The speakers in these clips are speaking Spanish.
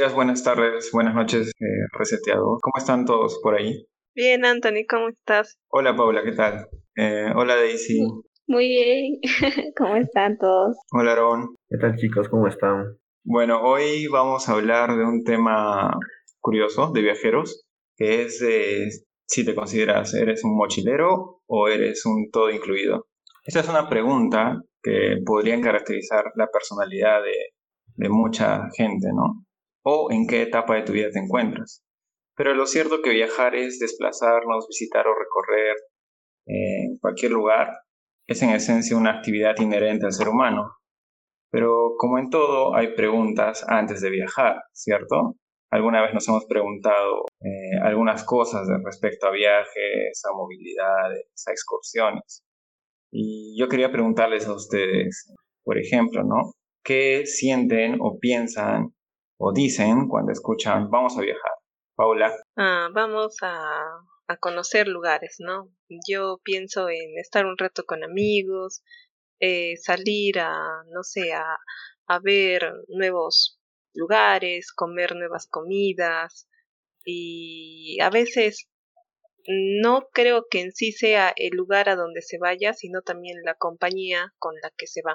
días, buenas tardes, buenas noches, eh, reseteado. ¿Cómo están todos por ahí? Bien, Anthony, ¿cómo estás? Hola, Paula, ¿qué tal? Eh, hola, Daisy. Muy bien, ¿cómo están todos? Hola, Aaron. ¿Qué tal, chicos? ¿Cómo están? Bueno, hoy vamos a hablar de un tema curioso de viajeros, que es si te consideras eres un mochilero o eres un todo incluido. Esta es una pregunta que podrían caracterizar la personalidad de, de mucha gente, ¿no? O en qué etapa de tu vida te encuentras. Pero lo cierto que viajar es desplazarnos, visitar o recorrer en cualquier lugar. Es en esencia una actividad inherente al ser humano. Pero como en todo, hay preguntas antes de viajar, ¿cierto? Alguna vez nos hemos preguntado eh, algunas cosas respecto a viajes, a movilidades, a excursiones. Y yo quería preguntarles a ustedes, por ejemplo, ¿no? ¿Qué sienten o piensan o dicen cuando escuchan vamos a viajar? Paula. Ah, vamos a, a conocer lugares, ¿no? Yo pienso en estar un rato con amigos, eh, salir a, no sé, a, a ver nuevos lugares, comer nuevas comidas y a veces no creo que en sí sea el lugar a donde se vaya, sino también la compañía con la que se va.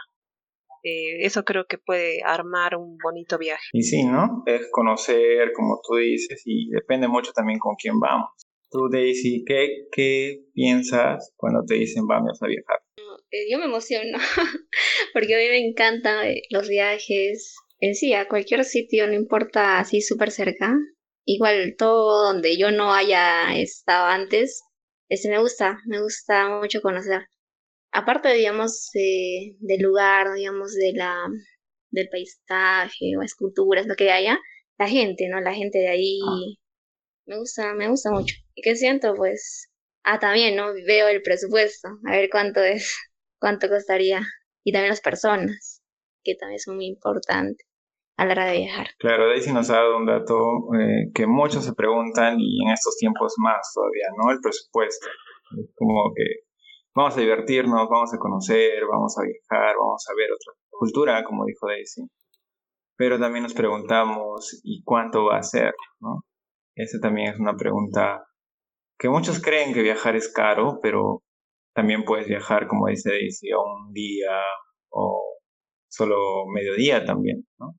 Eh, eso creo que puede armar un bonito viaje. Y sí, ¿no? Es conocer, como tú dices, y depende mucho también con quién vamos. Tú, Daisy, ¿qué, qué piensas cuando te dicen vamos a viajar? Eh, yo me emociono, porque a mí me encantan eh, los viajes en sí, a cualquier sitio, no importa así súper cerca. Igual todo donde yo no haya estado antes, ese me gusta, me gusta mucho conocer. Aparte, digamos, del lugar, digamos, de la, del paisaje o esculturas, lo que haya, la gente, ¿no? La gente de ahí me gusta, me gusta mucho. ¿Y qué siento? Pues, ah, también, ¿no? Veo el presupuesto, a ver cuánto es, cuánto costaría. Y también las personas, que también son muy importantes a la hora de viajar. Claro, Daisy nos ha dado un dato eh, que muchos se preguntan y en estos tiempos más todavía, ¿no? El presupuesto. Como que vamos a divertirnos, vamos a conocer, vamos a viajar, vamos a ver otra cultura, como dijo Daisy. Pero también nos preguntamos, ¿y cuánto va a ser? Esa también es una pregunta que muchos creen que viajar es caro, pero también puedes viajar, como dice Daisy, a un día o solo mediodía también, ¿no?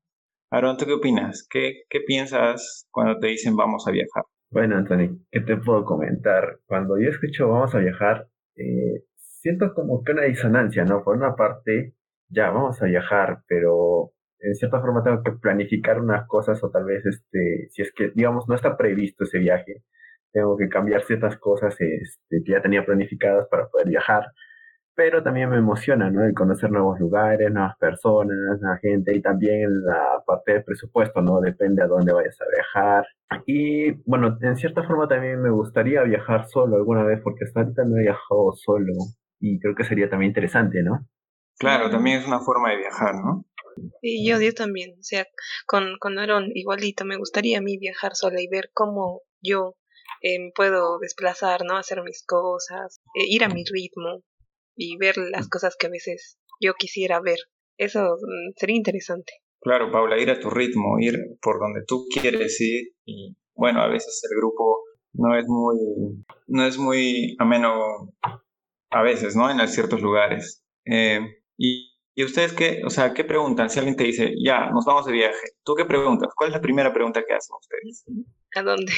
Aaron, ¿tú qué opinas? ¿Qué, ¿Qué piensas cuando te dicen vamos a viajar? Bueno, Anthony, ¿qué te puedo comentar? Cuando yo escucho vamos a viajar, eh, siento como que una disonancia, ¿no? Por una parte, ya vamos a viajar, pero en cierta forma tengo que planificar unas cosas o tal vez, este, si es que, digamos, no está previsto ese viaje, tengo que cambiar ciertas cosas este, que ya tenía planificadas para poder viajar pero también me emociona, ¿no? El conocer nuevos lugares, nuevas personas, nueva gente y también la parte del presupuesto, ¿no? Depende a dónde vayas a viajar. Y bueno, en cierta forma también me gustaría viajar solo alguna vez porque hasta ahorita no he viajado solo y creo que sería también interesante, ¿no? Claro, también es una forma de viajar, ¿no? Y yo, yo también, o sea, con, con Aaron igualito, me gustaría a mí viajar sola y ver cómo yo eh, puedo desplazar, ¿no? Hacer mis cosas, eh, ir a mi ritmo, y ver las cosas que a veces yo quisiera ver. Eso mm, sería interesante. Claro, Paula, ir a tu ritmo, ir por donde tú quieres ir y bueno, a veces el grupo no es muy no es muy ameno a veces, ¿no? En ciertos lugares. Eh, y, y, ustedes qué, o sea, qué preguntan? Si alguien te dice, ya, nos vamos de viaje, ¿tú qué preguntas? ¿Cuál es la primera pregunta que hacen ustedes? ¿A dónde?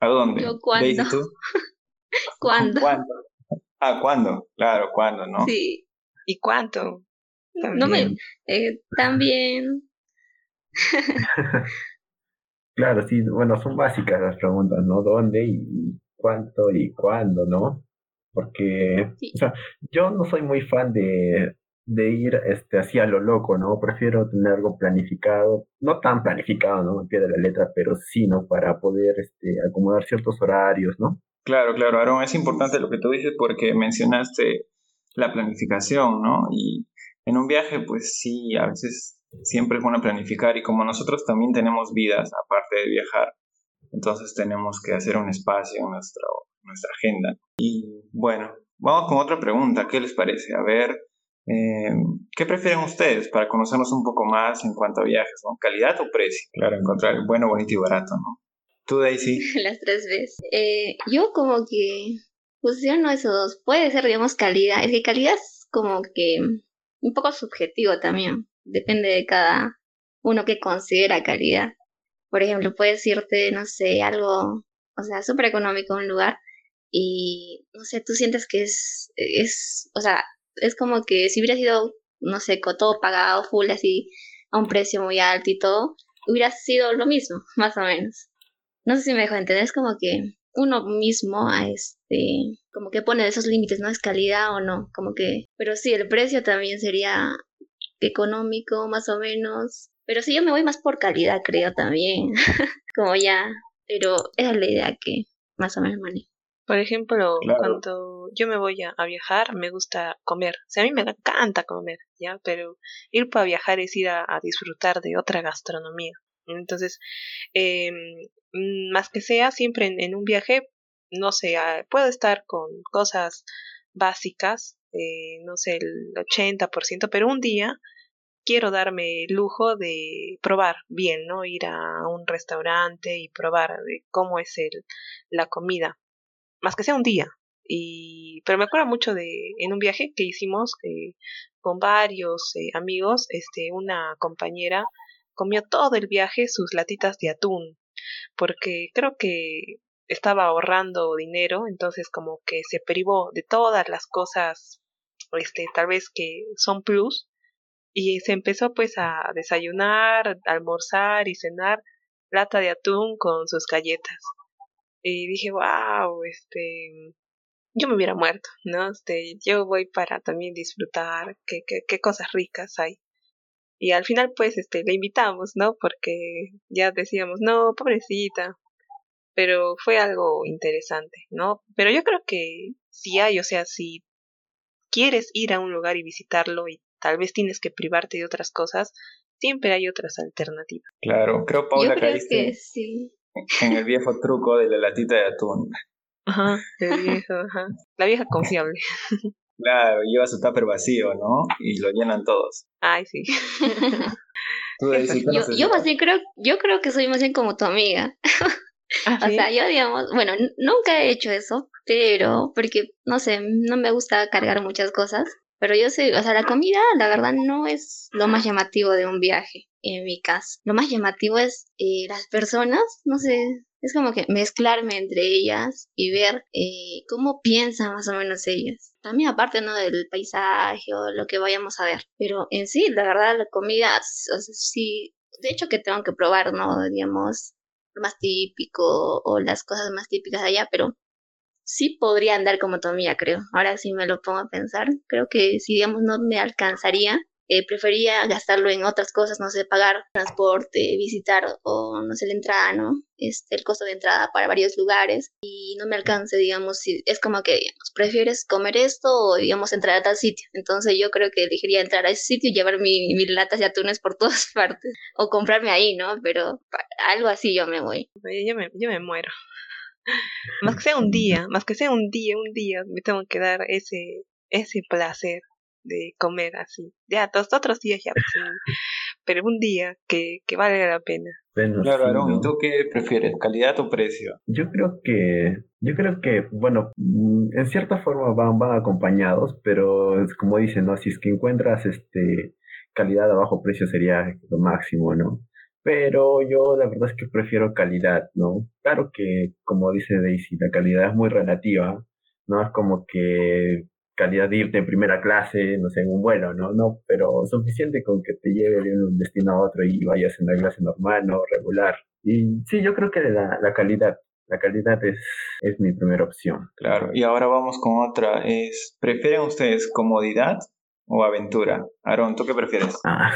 ¿A dónde? Yo, ¿cuándo? ¿Cuándo? ¿Cuándo? Ah, ¿cuándo? Claro, ¿cuándo, no? Sí. ¿Y cuánto? También. No me, eh, también. claro, sí, bueno, son básicas las preguntas, ¿no? ¿Dónde y cuánto y cuándo, no? Porque, o sea, yo no soy muy fan de, de ir este, así a lo loco, ¿no? Prefiero tener algo planificado, no tan planificado, ¿no? En pie de la letra, pero sí, ¿no? Para poder este, acomodar ciertos horarios, ¿no? Claro, claro, Aaron, es importante lo que tú dices porque mencionaste la planificación, ¿no? Y en un viaje, pues sí, a veces siempre es bueno planificar y como nosotros también tenemos vidas aparte de viajar, entonces tenemos que hacer un espacio en nuestra, agenda. Y bueno, vamos con otra pregunta, ¿qué les parece? A ver, eh, ¿qué prefieren ustedes para conocernos un poco más en cuanto a viajes? ¿no? ¿Calidad o precio? Claro, encontrar bueno, bonito y barato, ¿no? Las tres veces. Eh, yo como que fusiono esos dos. Puede ser, digamos, calidad. Es que calidad es como que un poco subjetivo también. Depende de cada uno que considera calidad. Por ejemplo, puedes irte, no sé, algo, o sea, súper económico a un lugar y, no sé, tú sientes que es, es, o sea, es como que si hubiera sido, no sé, todo pagado, full, así, a un precio muy alto y todo, hubiera sido lo mismo, más o menos. No sé si me dejo entender, es como que uno mismo a este como que pone esos límites, ¿no? Es calidad o no, como que, pero sí, el precio también sería económico, más o menos, pero sí, yo me voy más por calidad, creo también, como ya, pero esa es la idea que más o menos manejo. Por ejemplo, cuando yo me voy a, viajar, me gusta comer. O sea, a mí me encanta comer, ¿ya? Pero ir para viajar es ir a, disfrutar de otra gastronomía. Entonces, eh, más que sea, siempre en, un viaje no sé, ah, puedo estar con cosas básicas, eh, no sé, el 80%, pero un día quiero darme el lujo de probar bien, ¿no? Ir a un restaurante y probar cómo es el, la comida, más que sea un día. Y, pero me acuerdo mucho de en un viaje que hicimos eh, con varios eh, amigos, este, una compañera comió todo el viaje sus latitas de atún, porque creo que estaba ahorrando dinero, entonces como que se privó de todas las cosas, este, tal vez que son plus, y se empezó pues a desayunar, almorzar y cenar lata de atún con sus galletas. Y dije, wow, este, yo me hubiera muerto, ¿no? Este, yo voy para también disfrutar qué, qué, qué cosas ricas hay. Y al final, pues, este, le invitamos, ¿no? Porque ya decíamos, no, pobrecita, pero fue algo interesante, ¿no? Pero yo creo que si hay, o sea, si quieres ir a un lugar y visitarlo y tal vez tienes que privarte de otras cosas, siempre hay otras alternativas. Claro, creo Paula yo creo que sí. en el viejo truco de la latita de atún. Ajá, el viejo, ajá. La vieja confiable. Claro, lleva su tupper vacío, ¿no? Y lo llenan todos. Ay, sí. yo, yo más bien creo, yo creo que soy más bien como tu amiga. ¿Ah, o sea, yo digamos, bueno, nunca he hecho eso, pero porque, no sé, no me gusta cargar muchas cosas, pero yo sé, o sea, la comida, la verdad, no es lo más llamativo de un viaje, en mi caso. Lo más llamativo es eh, las personas, no sé, es como que mezclarme entre ellas y ver eh, cómo piensan más o menos ellas. También aparte, ¿no? Del paisaje o lo que vayamos a ver. Pero en sí, la verdad, la comida, sí, de hecho que tengo que probar, ¿no? Digamos, más típico o las cosas más típicas de allá, pero sí podría andar como Tomía, creo. Ahora sí me lo pongo a pensar. Creo que si, digamos, no me alcanzaría, eh, prefería gastarlo en otras cosas, no sé, pagar transporte, visitar o, no sé, la entrada, ¿no? Este, el costo de entrada para varios lugares y no me alcance, digamos, si es como que, digamos, prefieres comer esto o, digamos, entrar a tal sitio. Entonces yo creo que elegiría entrar a ese sitio y llevar mi, mis latas de atunes por todas partes o comprarme ahí, ¿no? Pero algo así yo me voy. Yo me, yo me muero. Más que sea un día, más que sea un día, un día, me tengo que dar ese, ese placer de comer así. Ya, todos otros días ya, pues, pero un día que, que vale la pena. claro, Aaron, ¿y tú qué prefieres, calidad o precio? Yo creo que, yo creo que, bueno, mm, en cierta forma van, van acompañados, pero es como dicen, ¿no? Si es que encuentras este calidad a bajo precio sería lo máximo, ¿no? Pero yo la verdad es que prefiero calidad, ¿no? Claro que, como dice Daisy, la calidad es muy relativa, ¿no? Es como que calidad de irte en primera clase, no sé, en un vuelo, ¿no? No, pero suficiente con que te lleve de un destino a otro y vayas en la clase normal, ¿no? Regular. Y sí, yo creo que la, la calidad, la calidad es, es mi primera opción. Claro, y ahora vamos con otra, es, ¿prefieren ustedes comodidad o aventura? Aaron, ¿tú qué prefieres? Ah,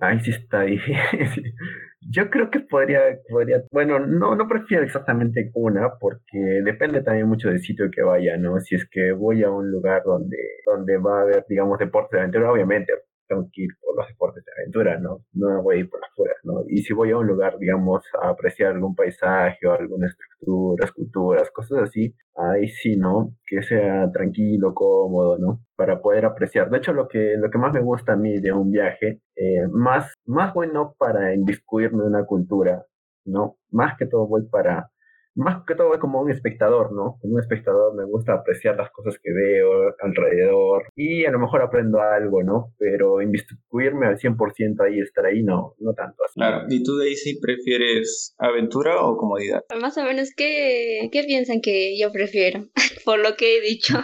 ahí sí está difícil. Yo creo que podría, podría, bueno, no, no prefiero exactamente una porque depende también mucho del sitio que vaya, ¿no? Si es que voy a un lugar donde, donde va a haber, digamos, deporte de aventura, obviamente tengo que ir por los deportes de aventura, ¿no? No voy a ir por las fuerzas, ¿no? Y si voy a un lugar, digamos, a apreciar algún paisaje o alguna estructura, esculturas, cosas así, ahí sí, ¿no? Que sea tranquilo, cómodo, ¿no? Para poder apreciar. De hecho, lo que, lo que más me gusta a mí de un viaje, eh, más, más bueno para inviscuirme en una cultura, ¿no? Más que todo voy para más que todo como un espectador, ¿no? Como un espectador me gusta apreciar las cosas que veo alrededor y a lo mejor aprendo algo, ¿no? Pero inmiscuirme al 100% ahí, estar ahí, no, no tanto así. Claro, ¿y tú Daisy prefieres aventura o comodidad? Más o menos, ¿qué, qué piensan que yo prefiero? Por lo que he dicho.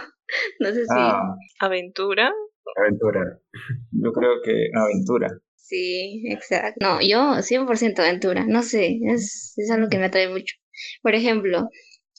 No sé si... Ah, ¿Aventura? Aventura. yo creo que aventura. Sí, exacto. No, yo 100% aventura. No sé, es, es algo que me atrae mucho. Por ejemplo,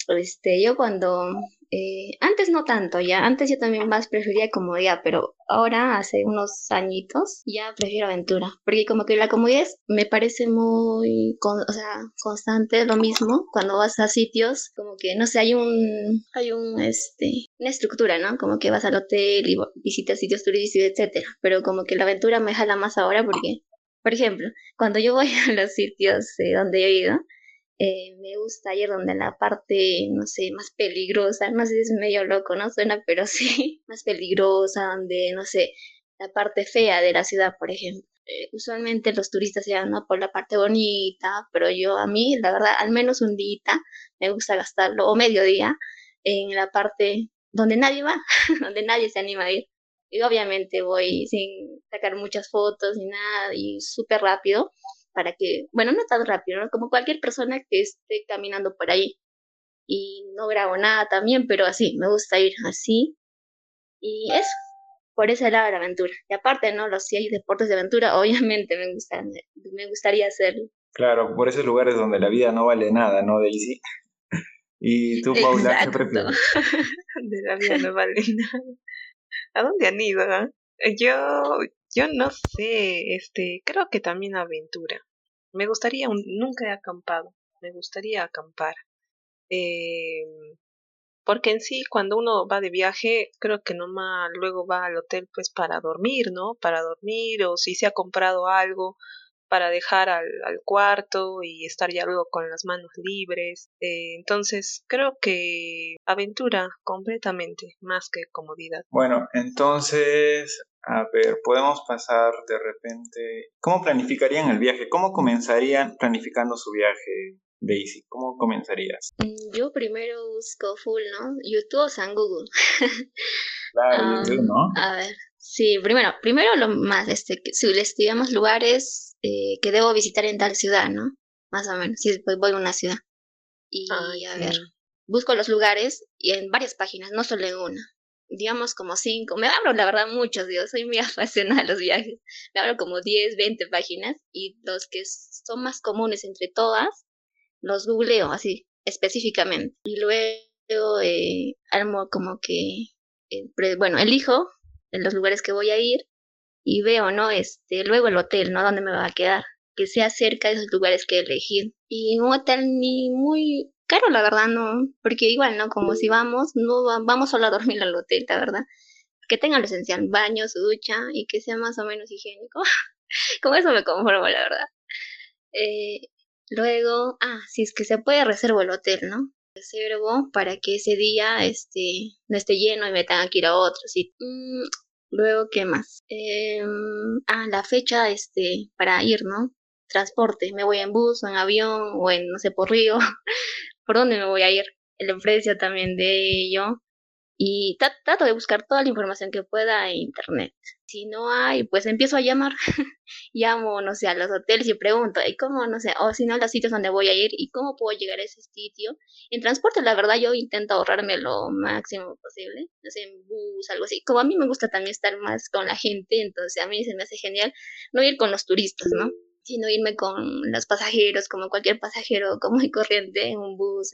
este, yo cuando, eh, antes no tanto, ya, antes yo también más prefería comodidad, pero ahora, hace unos añitos, ya prefiero aventura, porque como que la comodidad me parece muy, o sea, constante, lo mismo, cuando vas a sitios, como que, no sé, hay un, hay un, este, una estructura, ¿no? Como que vas al hotel y visitas sitios turísticos, etcétera, pero como que la aventura me jala más ahora porque, por ejemplo, cuando yo voy a los sitios eh, donde he ido, eh, me gusta ir donde la parte, no sé, más peligrosa, no sé si es medio loco, ¿no? Suena, pero sí, más peligrosa, donde, no sé, la parte fea de la ciudad, por ejemplo. Eh, usualmente los turistas se van ¿no? por la parte bonita, pero yo a mí, la verdad, al menos un día me gusta gastarlo, o medio día, en la parte donde nadie va, donde nadie se anima a ir. Y obviamente voy sin sacar muchas fotos ni nada y súper rápido para que, bueno, no tan rápido, ¿no? como cualquier persona que esté caminando por ahí. Y no grabo nada también, pero así, me gusta ir así. Y eso, por ese lado de la aventura. Y aparte, ¿no? Los si hay deportes de aventura, obviamente me, gusta, me gustaría hacerlo. Claro, por esos lugares donde la vida no vale nada, ¿no, Daisy? ¿Y tú, Paula, qué prefieres? de la vida no vale nada. ¿A dónde han ido? Ah? Yo, yo no sé, este, creo que también aventura. Me gustaría, nunca he acampado, me gustaría acampar. Eh, porque en sí, cuando uno va de viaje, creo que nomás luego va al hotel pues para dormir, ¿no? Para dormir o si se ha comprado algo para dejar al, al cuarto y estar ya luego con las manos libres. Eh, entonces, creo que aventura completamente, más que comodidad. Bueno, entonces a ver, podemos pasar de repente. ¿Cómo planificarían el viaje? ¿Cómo comenzarían planificando su viaje, Daisy? ¿Cómo comenzarías? Mm, yo primero busco full, ¿no? YouTube o San Google. claro, ah, YouTube, ¿no? A ver, sí, primero, primero lo más, este, si les digamos lugares eh, que debo visitar en tal ciudad, ¿no? Más o menos, si después voy a una ciudad. Y a ver, busco los lugares y en varias páginas, no solo en una digamos como cinco, me abro la verdad muchos, dios soy muy apasionada de los viajes, me abro como 10, 20 páginas y los que son más comunes entre todas, los googleo así específicamente y luego eh, armo como que, eh, bueno, elijo en los lugares que voy a ir y veo, ¿no? Este, luego el hotel, ¿no? ¿Dónde me va a quedar? Que sea cerca de esos lugares que he elegido. Y un hotel ni muy caro, la verdad, no, porque igual, ¿no? Como si vamos, no vamos solo a dormir al hotel, la verdad. Que tenga lo esencial, baño, su ducha y que sea más o menos higiénico. Con eso me conformo, la verdad. Eh, luego, ah, si es que se puede, reservo el hotel, ¿no? Reservo para que ese día este, no esté lleno y me tenga que ir a otro sitio. Mm, luego, ¿qué más? Eh, ah, la fecha este, para ir, ¿no? Transporte, me voy en bus o en avión o en, no sé, por río. por dónde me voy a ir, el precio también de ello. Y trato de buscar toda la información que pueda en internet. Si no hay, pues empiezo a llamar. Llamo, no sé, a los hoteles y pregunto, ¿y cómo, no sé, o si no, los sitios donde voy a ir y cómo puedo llegar a ese sitio? En transporte, la verdad, yo intento ahorrarme lo máximo posible, no sé, en bus, algo así. Como a mí me gusta también estar más con la gente, entonces a mí se me hace genial no ir con los turistas, ¿no? sino irme con los pasajeros, como cualquier pasajero como y corriente en un bus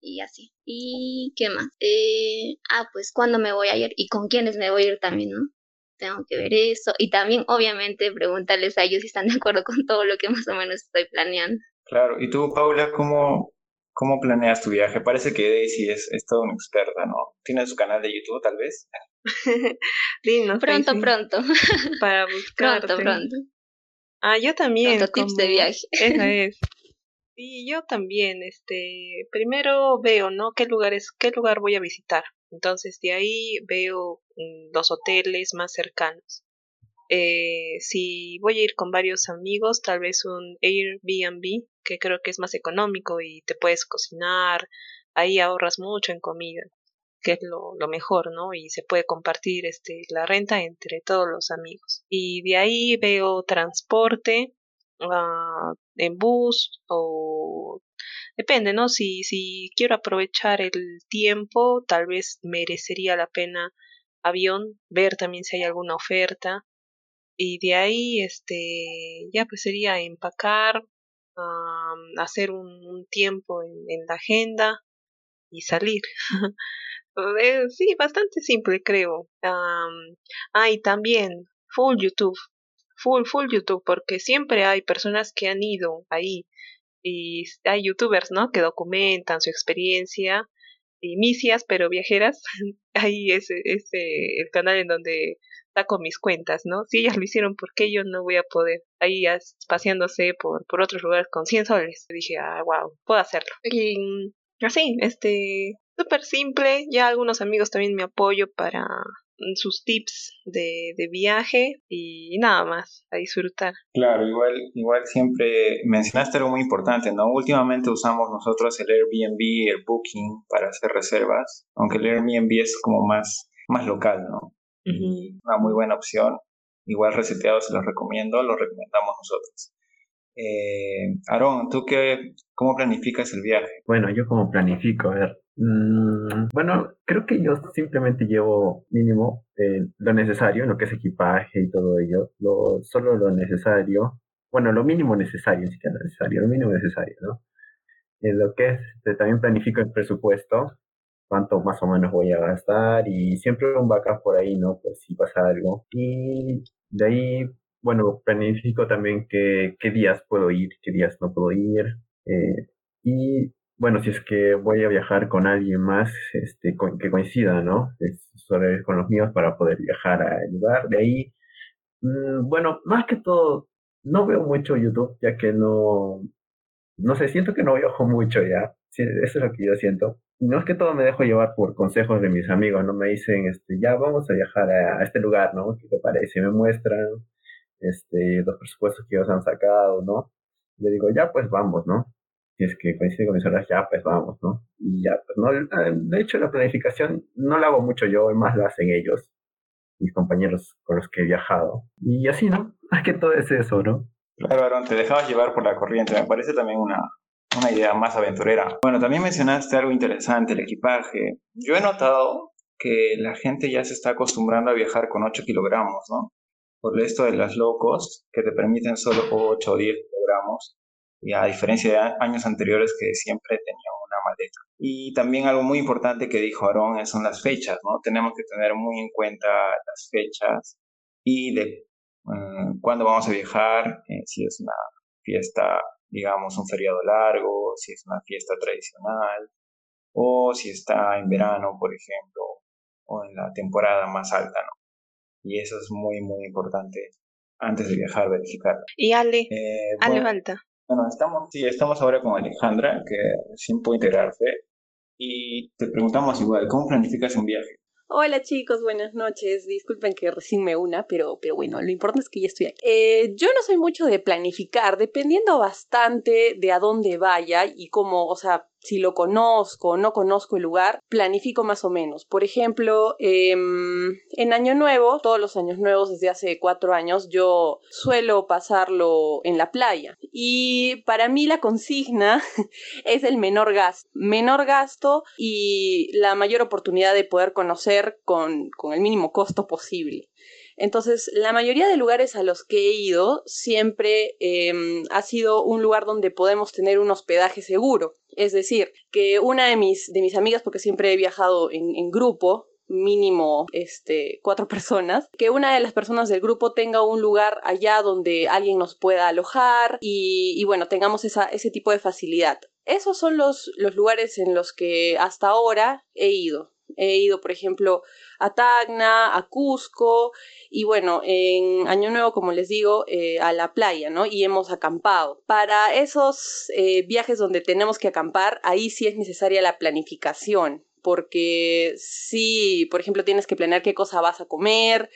y así. ¿Y qué más? Eh, ah, pues cuándo me voy a ir y con quiénes me voy a ir también, ¿no? Tengo que ver eso. Y también, obviamente, preguntarles a ellos si están de acuerdo con todo lo que más o menos estoy planeando. Claro, y tú, Paula, ¿cómo, cómo planeas tu viaje? Parece que Daisy es, es toda una experta, ¿no? ¿Tiene su canal de YouTube, tal vez? pronto, pronto. Para buscar. Pronto, pronto. Ah, yo también. Pronto, tips de viaje. Esa es. Y yo también, este, primero veo, ¿no? ¿Qué lugares, qué lugar voy a visitar? Entonces de ahí veo mm, los hoteles más cercanos. Eh, si voy a ir con varios amigos, tal vez un Airbnb, que creo que es más económico y te puedes cocinar, ahí ahorras mucho en comida, que es lo, mejor, ¿no? Y se puede compartir este, la renta entre todos los amigos. Y de ahí veo transporte, en bus o depende, ¿no? Si, si quiero aprovechar el tiempo, tal vez merecería la pena avión, ver también si hay alguna oferta. Y de ahí este ya pues sería empacar hacer un, tiempo en, la agenda y salir. Eh, sí bastante simple creo. Ah y también full YouTube full, full YouTube, porque siempre hay personas que han ido ahí y hay youtubers, ¿no? Que documentan su experiencia y misias, pero viajeras. ahí es, el canal en donde saco mis cuentas, ¿no? Si ellas lo hicieron, ¿por qué yo no voy a poder? Ahí paseándose por, por otros lugares con 100 soles. Dije, ah, wow, puedo hacerlo. Y así, este, súper simple. Ya algunos amigos también me apoyo para sus tips de, de, viaje y nada más, a disfrutar. Claro, igual, igual siempre mencionaste algo muy importante, ¿no? Últimamente usamos nosotros el Airbnb, el Booking para hacer reservas, aunque el Airbnb es como más, más local, ¿no? Una muy buena opción. Igual reseteado se los recomiendo, lo recomendamos nosotros. Eh, Aaron, ¿tú qué, cómo planificas el viaje? Bueno, yo como planifico, a ver, Mm, bueno, creo que yo simplemente llevo mínimo eh, lo necesario, lo que es equipaje y todo ello, lo, solo lo necesario, bueno, lo mínimo necesario, si que necesario, lo mínimo necesario, ¿no? En lo que es, este, también planifico el presupuesto, cuánto más o menos voy a gastar y siempre un backup por ahí, ¿no? Pues si pasa algo. Y de ahí, bueno, planifico también qué, qué días puedo ir, qué días no puedo ir. Eh, y bueno, si es que voy a viajar con alguien más este, que coincida, ¿no? Sobre con los míos para poder viajar al lugar. De ahí, mm, bueno, más que todo, no veo mucho YouTube, ya que no, no sé, siento que no viajo mucho ya. eso es lo que yo siento. No es que todo me dejo llevar por consejos de mis amigos, ¿no? Me dicen, este, ya vamos a viajar a, este lugar, ¿no? ¿Qué te parece? Me muestran, este, los presupuestos que ellos han sacado, ¿no? Yo digo, ya, pues vamos, ¿no? Si es que coincide con mis horas, ya pues vamos, ¿no? Y ya, pues no, de hecho la planificación no la hago mucho yo, más la hacen ellos, mis compañeros con los que he viajado. Y así, ¿no? Más que todo es eso, ¿no? Claro, Aaron, te dejabas llevar por la corriente, me parece también una, una idea más aventurera. Bueno, también mencionaste algo interesante, el equipaje. Yo he notado que la gente ya se está acostumbrando a viajar con 8 kilogramos, ¿no? Por esto de las low cost, que te permiten solo 8 o 10 kilogramos y a diferencia de años anteriores que siempre tenían una maleta. Y también algo muy importante que dijo Aarón son las fechas, ¿no? Tenemos que tener muy en cuenta las fechas y de eh, cuándo vamos a viajar, eh, si es una fiesta, digamos, un feriado largo, si es una fiesta tradicional, o si está en verano, por ejemplo, o en la temporada más alta, ¿no? Y eso es muy, muy importante antes de viajar, verificarlo. Y Ale, eh, Ale falta. Bueno, estamos, estamos ahora con Alejandra, que recién puede integrarse, y te preguntamos igual, ¿cómo planificas un viaje? Hola chicos, buenas noches. Disculpen que recién me una, pero, pero bueno, lo importante es que ya estoy aquí. Eh, yo no soy mucho de planificar, dependiendo bastante de a dónde vaya y cómo, o sea, si lo conozco o no conozco el lugar, planifico más o menos. Por ejemplo, em, en Año Nuevo, todos los años nuevos desde hace cuatro años, yo suelo pasarlo en la playa. Y para mí la consigna es el menor gasto. Menor gasto y la mayor oportunidad de poder conocer con, con el mínimo costo posible. Entonces, la mayoría de lugares a los que he ido siempre em, ha sido un lugar donde podemos tener un hospedaje seguro. Es decir, que una de mis, de mis amigas, porque siempre he viajado en, grupo, mínimo este, cuatro personas, que una de las personas del grupo tenga un lugar allá donde alguien nos pueda alojar y, bueno, tengamos esa, ese tipo de facilidad. Esos son los, los lugares en los que hasta ahora he ido. He ido, por ejemplo, a Tacna, a Cusco y bueno, en Año Nuevo, como les digo, eh, a la playa, ¿no? Y hemos acampado. Para esos eh, viajes donde tenemos que acampar, ahí sí es necesaria la planificación, porque sí, por ejemplo, tienes que planear qué cosa vas a comer,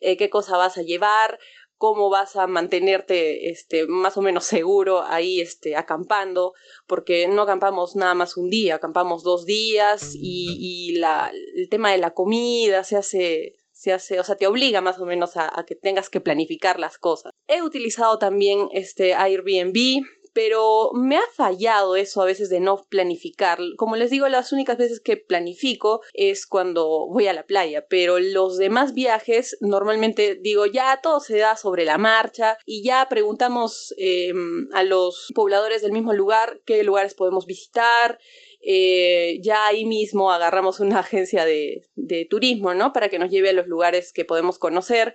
eh, qué cosa vas a llevar, cómo vas a mantenerte este, más o menos seguro ahí este, acampando, porque no acampamos nada más un día, acampamos dos días y, la, el tema de la comida se hace, se hace, o sea, te obliga más o menos a, a, que tengas que planificar las cosas. He utilizado también este Airbnb, pero me ha fallado eso a veces de no planificar. Como les digo, las únicas veces que planifico es cuando voy a la playa, pero los demás viajes normalmente digo ya todo se da sobre la marcha y ya preguntamos eh, a los pobladores del mismo lugar qué lugares podemos visitar. Eh, ya ahí mismo agarramos una agencia de, de turismo, ¿no? Para que nos lleve a los lugares que podemos conocer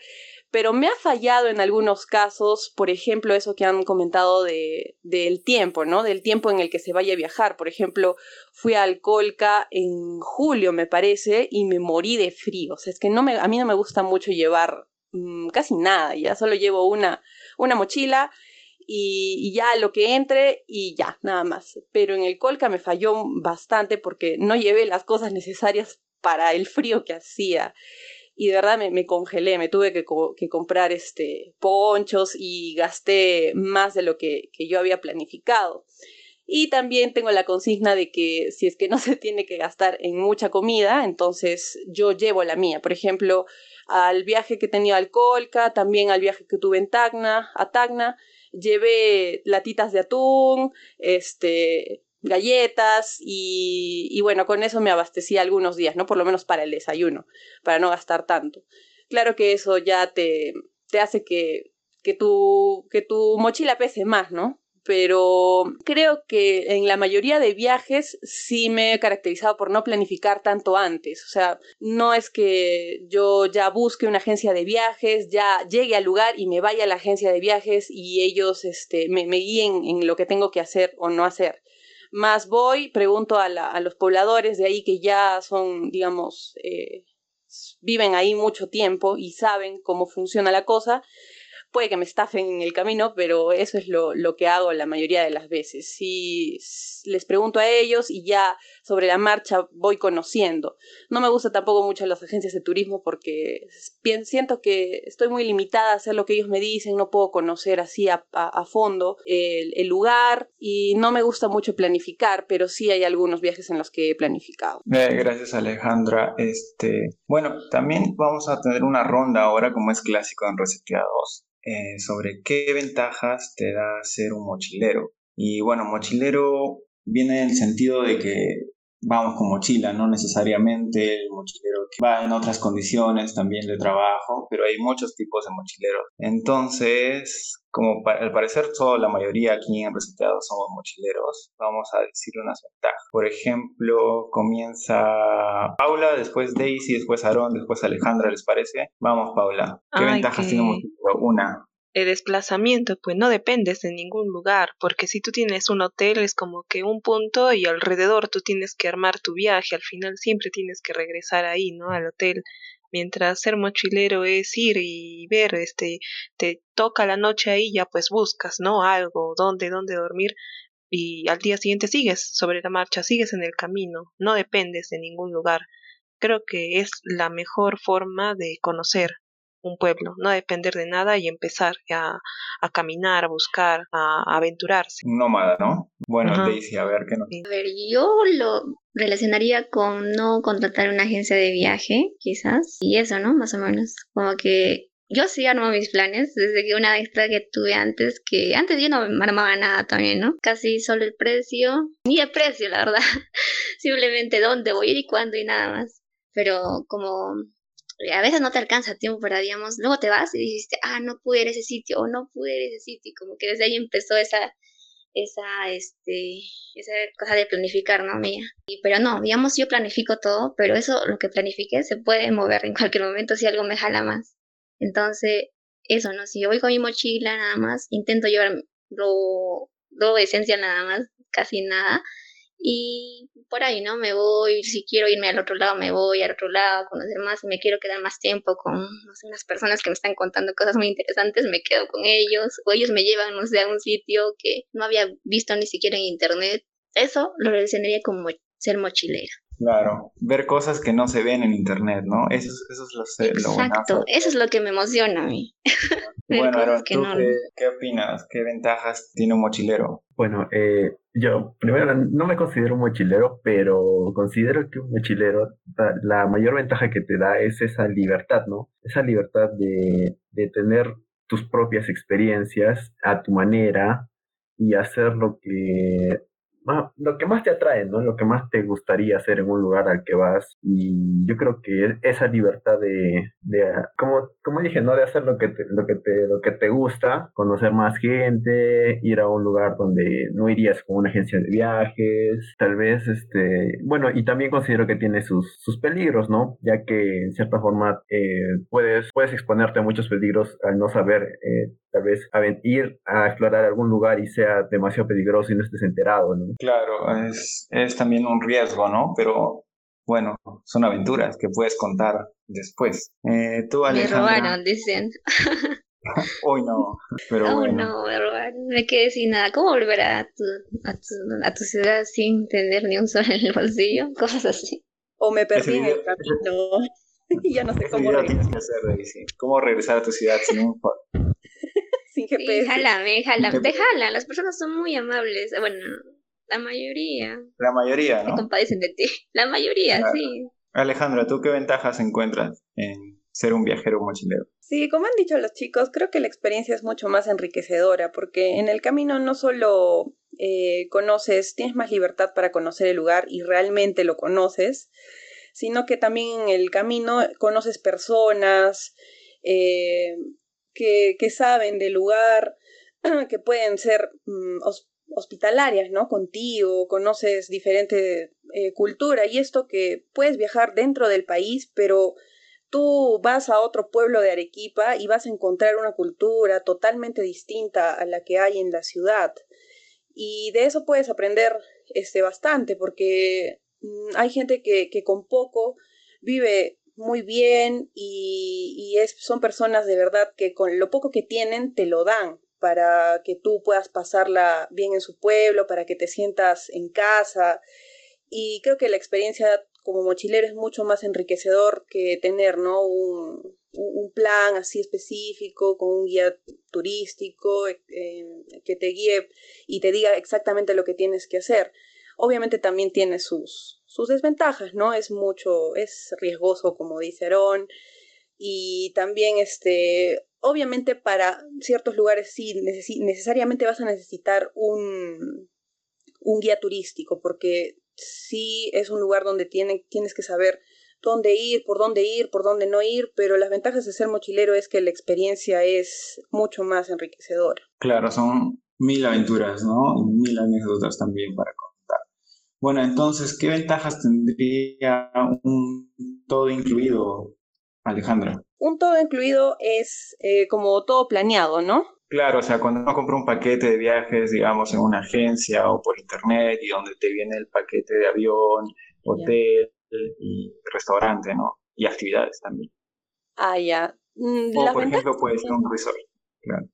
pero me ha fallado en algunos casos, por ejemplo, eso que han comentado de, del tiempo, ¿no? Del tiempo en el que se vaya a viajar. Por ejemplo, fui a Alcolca en julio, me parece, y me morí de frío. O sea, es que no me, a mí no me gusta mucho llevar mmm, casi nada, ya solo llevo una, una mochila y, ya lo que entre y ya, nada más. Pero en el Colca me falló bastante porque no llevé las cosas necesarias para el frío que hacía y de verdad me, congelé, me tuve que, que, comprar este, ponchos y gasté más de lo que, que yo había planificado. Y también tengo la consigna de que si es que no se tiene que gastar en mucha comida, entonces yo llevo la mía. Por ejemplo, al viaje que tenía al Colca, también al viaje que tuve en Tacna, a Tacna, llevé latitas de atún, este, galletas y, y, bueno, con eso me abastecí algunos días, ¿no? Por lo menos para el desayuno, para no gastar tanto. Claro que eso ya te, te hace que, que, tu, que tu mochila pese más, ¿no? Pero creo que en la mayoría de viajes sí me he caracterizado por no planificar tanto antes. O sea, no es que yo ya busque una agencia de viajes, ya llegue al lugar y me vaya a la agencia de viajes y ellos este, me, me guíen en lo que tengo que hacer o no hacer más voy, pregunto a, la, a los pobladores de ahí que ya son, digamos, eh, viven ahí mucho tiempo y saben cómo funciona la cosa, puede que me estafen en el camino, pero eso es lo, lo que hago la mayoría de las veces. Si les pregunto a ellos y ya sobre la marcha voy conociendo. No me gusta tampoco mucho las agencias de turismo porque siento que estoy muy limitada a hacer lo que ellos me dicen, no puedo conocer así a, a, fondo el, el, lugar y no me gusta mucho planificar, pero sí hay algunos viajes en los que he planificado. Eh, gracias Alejandra. Este, bueno, también vamos a tener una ronda ahora como es clásico en Reseteados eh, sobre qué ventajas te da ser un mochilero. Y bueno, mochilero viene en el sentido de que vamos con mochila, no necesariamente el mochilero que va en otras condiciones también de trabajo, pero hay muchos tipos de mochileros. Entonces, como al parecer toda la mayoría aquí en Reseteados somos mochileros, vamos a decir unas ventajas. Por ejemplo, comienza Paula, después Daisy, después Aaron, después Alejandra, ¿les parece? Vamos, Paula. ¿Qué Ay, ventajas que... tiene un mochilero? Una el desplazamiento, pues no dependes de ningún lugar, porque si tú tienes un hotel es como que un punto y alrededor tú tienes que armar tu viaje, al final siempre tienes que regresar ahí, ¿no? Al hotel. Mientras ser mochilero es ir y ver, este, te toca la noche ahí, ya pues buscas, ¿no? Algo, dónde, dónde dormir, y al día siguiente sigues sobre la marcha, sigues en el camino, no dependes de ningún lugar. Creo que es la mejor forma de conocer un pueblo, no depender de nada y empezar a, a caminar, a buscar, a, a, aventurarse. Nómada, ¿no? Bueno, Ajá. Daisy, a ver qué nos... A ver, yo lo relacionaría con no contratar una agencia de viaje, quizás, y eso, ¿no? Más o menos, como que yo sí armo mis planes desde que una extra que tuve antes, que antes yo no me armaba nada también, ¿no? Casi solo el precio, ni el precio, la verdad. Simplemente dónde voy a ir y cuándo y nada más. Pero como a veces no te alcanza tiempo para, digamos, luego te vas y dijiste, ah, no pude ir a ese sitio o no pude ir a ese sitio, y como que desde ahí empezó esa, esa, este, esa cosa de planificar, ¿no? Mía. Y, pero no, digamos, yo planifico todo, pero eso, lo que planifique, se puede mover en cualquier momento si algo me jala más. Entonces, eso, ¿no? Si yo voy con mi mochila nada más, intento llevar lo, lo esencial nada más, casi nada, y por ahí, ¿no? Me voy, si quiero irme al otro lado, me voy al otro lado, conocer más, me quiero quedar más tiempo con, no sé, unas personas que me están contando cosas muy interesantes, me quedo con ellos, o ellos me llevan, no sé, a un sitio que no había visto ni siquiera en internet. Eso lo relacionaría como ser mochilera. Claro, ver cosas que no se ven en internet, ¿no? Eso, eso es lo, Exacto, eso es lo que me emociona a mí. bueno, Aaron, ¿tú qué, opinas? ¿Qué ventajas tiene un mochilero? Bueno, eh, yo primero no me considero un mochilero, pero considero que un mochilero, la mayor ventaja que te da es esa libertad, ¿no? Esa libertad de, de tener tus propias experiencias a tu manera y hacer lo que lo que más te atrae, ¿no? Lo que más te gustaría hacer en un lugar al que vas. Y yo creo que esa libertad de, de como, como dije, ¿no? De hacer lo que, te, lo, que te, lo que te gusta, conocer más gente, ir a un lugar donde no irías con una agencia de viajes, tal vez, este, bueno, y también considero que tiene sus, sus peligros, ¿no? Ya que en cierta forma eh, puedes, puedes exponerte a muchos peligros al no saber eh, tal vez a ir a explorar algún lugar y sea demasiado peligroso y no estés enterado, ¿no? Claro, es, es también un riesgo, ¿no? Pero bueno, son aventuras que puedes contar después. Eh, tú, Alejandra... Me robaron, dicen. Hoy no, pero oh, no, me robaron, me quedé sin nada. ¿Cómo volver a tu, a tu, a tu ciudad sin tener ni un sol en el bolsillo? Cosas así. O me perdí en el camino y ya no sé cómo regresar. Que hacer. ¿Cómo regresar a tu ciudad sin un sin GPS. Sí, jálame, jálame. Te jalan, las personas son muy amables. Bueno, la mayoría. La mayoría, ¿no? Se compadecen de ti. La mayoría, sí. Alejandra, ¿tú qué ventajas encuentras en ser un viajero mochilero? Sí, como han dicho los chicos, creo que la experiencia es mucho más enriquecedora porque en el camino no solo eh, conoces, tienes más libertad para conocer el lugar y realmente lo conoces, sino que también en el camino conoces personas, eh, que, que saben del lugar, que pueden ser mm, hospitalarias, ¿no? Contigo, conoces diferente eh, cultura y esto que puedes viajar dentro del país, pero tú vas a otro pueblo de Arequipa y vas a encontrar una cultura totalmente distinta a la que hay en la ciudad. Y de eso puedes aprender este, bastante, porque mm, hay gente que, que con poco vive muy bien y, es, son personas de verdad que con lo poco que tienen te lo dan para que tú puedas pasarla bien en su pueblo, para que te sientas en casa. Y creo que la experiencia como mochilero es mucho más enriquecedor que tener ¿no? un, un plan así específico, con un guía turístico eh, que te guíe y te diga exactamente lo que tienes que hacer. Obviamente también tiene sus, sus desventajas, ¿no? Es mucho, es riesgoso, como dice y también, este, obviamente para ciertos lugares sí necesariamente vas a necesitar un, un guía turístico, porque sí es un lugar donde tiene, tienes que saber dónde ir, por dónde ir, por dónde no ir, pero las ventajas de ser mochilero es que la experiencia es mucho más enriquecedora. Claro, son mil aventuras, ¿no? Mil anécdotas también para bueno, entonces, ¿qué ventajas tendría un todo incluido, Alejandra? Un todo incluido es eh, como todo planeado, ¿no? Claro, o sea, cuando uno compra un paquete de viajes, digamos, en una agencia o por internet y donde te viene el paquete de avión, hotel y restaurante, ¿no? Y actividades también. Ah, ya. Mm, o, por ejemplo, puede ser un resort. Claro.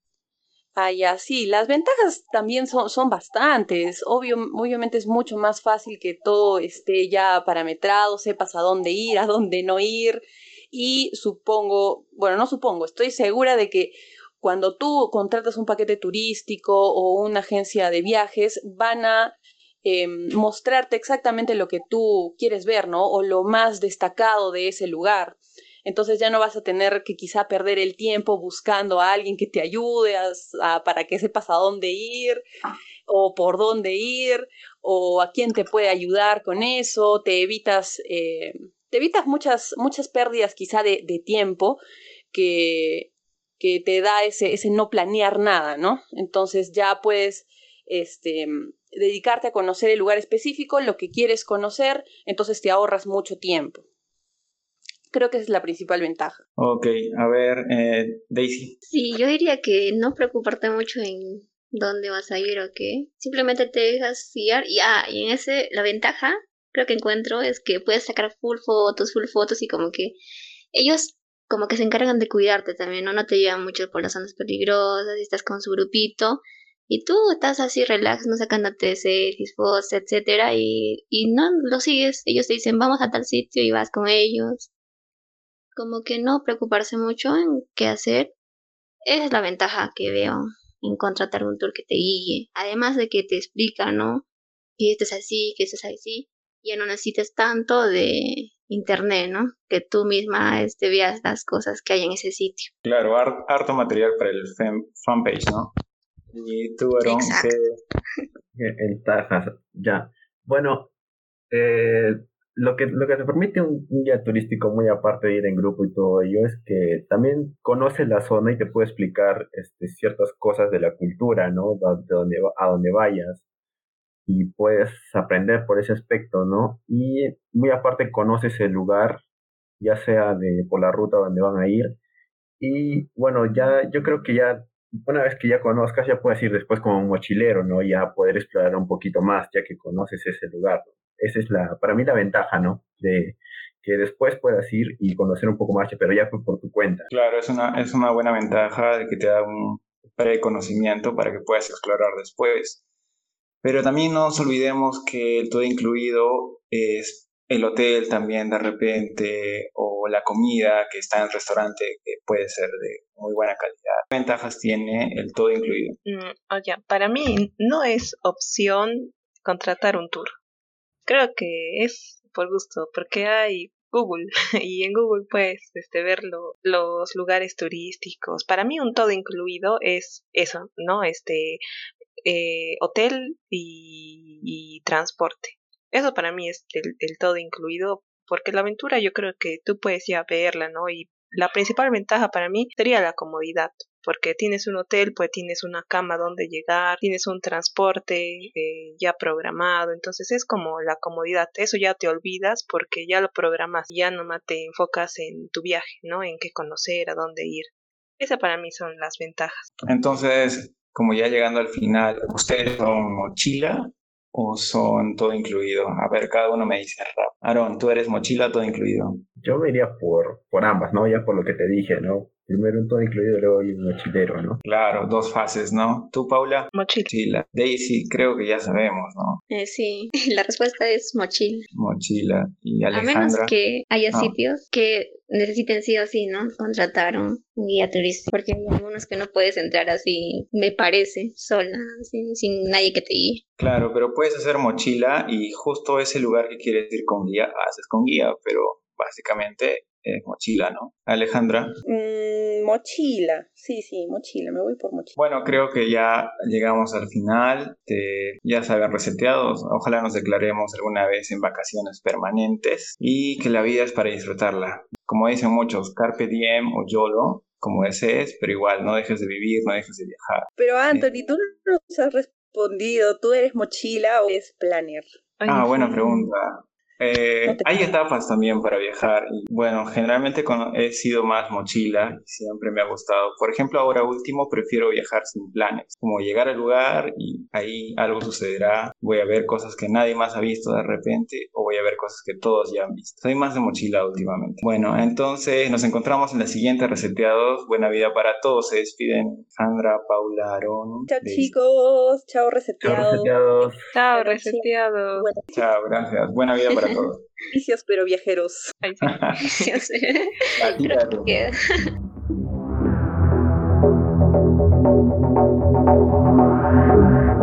Ya, sí, las ventajas también son, son bastantes. Obvio, obviamente es mucho más fácil que todo esté ya parametrado, sepas a dónde ir, a dónde no ir. Y supongo, bueno, no supongo, estoy segura de que cuando tú contratas un paquete turístico o una agencia de viajes, van a em, mostrarte exactamente lo que tú quieres ver, ¿no? O lo más destacado de ese lugar entonces ya no vas a tener que quizá perder el tiempo buscando a alguien que te ayude a, para que sepas a dónde ir o por dónde ir o a quién te puede ayudar con eso, te evitas, eh, te evitas muchas, muchas pérdidas quizá de, de tiempo que, que te da ese, ese no planear nada, ¿no? Entonces ya puedes este, dedicarte a conocer el lugar específico, lo que quieres conocer, entonces te ahorras mucho tiempo. Creo que esa es la principal ventaja. Ok, a ver, eh, Daisy. Sí, yo diría que no preocuparte mucho en dónde vas a ir o qué. Simplemente te dejas guiar y, ah, y en ese, la ventaja creo que encuentro es que puedes sacar full fotos, full fotos y como que ellos como que se encargan de cuidarte también, ¿no? No te llevan mucho por las zonas peligrosas, y estás con su grupito y tú estás así relax, no sacándote selfies, fotos, etcétera y, y no lo sigues, ellos te dicen vamos a tal sitio y vas con ellos. Como que no preocuparse mucho en qué hacer. Esa es la ventaja que veo en contratar un tour que te guíe. Además de que te explica, ¿no? Que esto es así, que esto es así. Ya no necesitas tanto de internet, ¿no? Que tú misma este, veas las cosas que hay en ese sitio. Claro, harto material para el fanpage, ¿no? Y tú, Aaron, ¿qué ventajas? Ya. Bueno, eh, lo que, lo que te permite un, guía turístico muy aparte de ir en grupo y todo ello es que también conoce la zona y te puede explicar este, ciertas cosas de la cultura, ¿no? De donde, a donde vayas y puedes aprender por ese aspecto, ¿no? Y muy aparte conoces el lugar, ya sea de por la ruta donde van a ir. Y bueno, ya yo creo que ya una vez que ya conozcas, ya puedes ir después como un mochilero, ¿no? Ya poder explorar un poquito más, ya que conoces ese lugar. Esa es la, para mí la ventaja, ¿no? De que después puedas ir y conocer un poco más, pero ya por tu cuenta. Claro, es una, es una buena ventaja de que te da un preconocimiento para que puedas explorar después. Pero también no nos olvidemos que el todo incluido es el hotel también de repente o la comida que está en el restaurante que puede ser de muy buena calidad. ¿Qué ventajas tiene el todo incluido? Mm, oye, para mí no es opción contratar un tour. Creo que es por gusto, porque hay Google y en Google puedes este, ver los lugares turísticos. Para mí un todo incluido es eso, ¿no? Este eh, hotel y, transporte. Eso para mí es el, todo incluido, porque la aventura yo creo que tú puedes ya verla, ¿no? Y la principal ventaja para mí sería la comodidad, porque tienes un hotel, pues tienes una cama donde llegar, tienes un transporte eh, ya programado, entonces es como la comodidad, eso ya te olvidas porque ya lo programas, ya nomás te enfocas en tu viaje, ¿no? En qué conocer, a dónde ir. Esa para mí son las ventajas. Entonces, como ya llegando al final, ¿ustedes son mochila o son todo incluido? A ver, cada uno me dice rap. Aaron, ¿tú eres mochila todo incluido? Yo me iría por, por ambas, ¿no? Ya por lo que te dije, ¿no? Primero un todo incluido, luego un mochilero, ¿no? Claro, dos fases, ¿no? ¿Tú, Paula? Mochila. Daisy, creo que ya sabemos, ¿no? Eh, sí, la respuesta es mochila. Mochila. ¿Y Alejandra? A menos que haya sitios que necesiten sí o sí, ¿no? Contratar un guía turístico, porque hay algunos que no puedes entrar así, me parece, sola, sin, sin nadie que te guíe. Claro, pero puedes hacer mochila y justo ese lugar que quieres ir con guía, haces con guía, pero básicamente es mochila, ¿no? Alejandra. Mm, mochila, sí, sí, mochila, me voy por mochila. Bueno, creo que ya llegamos al final, ya se habían reseteado, ojalá nos declaremos alguna vez en vacaciones permanentes y que la vida es para disfrutarla. Como dicen muchos, carpe diem o YOLO, como desees, pero igual no dejes de vivir, no dejes de viajar. Pero Anthony, tú no nos has respondido, ¿tú eres mochila o eres planner? ah, buena pregunta. Eh, hay etapas también para viajar. bueno, generalmente he sido más mochila y siempre me ha gustado. Por ejemplo, ahora último prefiero viajar sin planes, como llegar al lugar y ahí algo sucederá. Voy a ver cosas que nadie más ha visto de repente o voy a ver cosas que todos ya han visto. Soy más de mochila últimamente. Bueno, entonces nos encontramos en la siguiente Reseteados. Buena vida para todos. Se despiden Sandra, Paula, Aaron. Chao chicos, chao reseteados. Chao reseteados. Chao, gracias. Buena vida para Gracias, pero viajeros.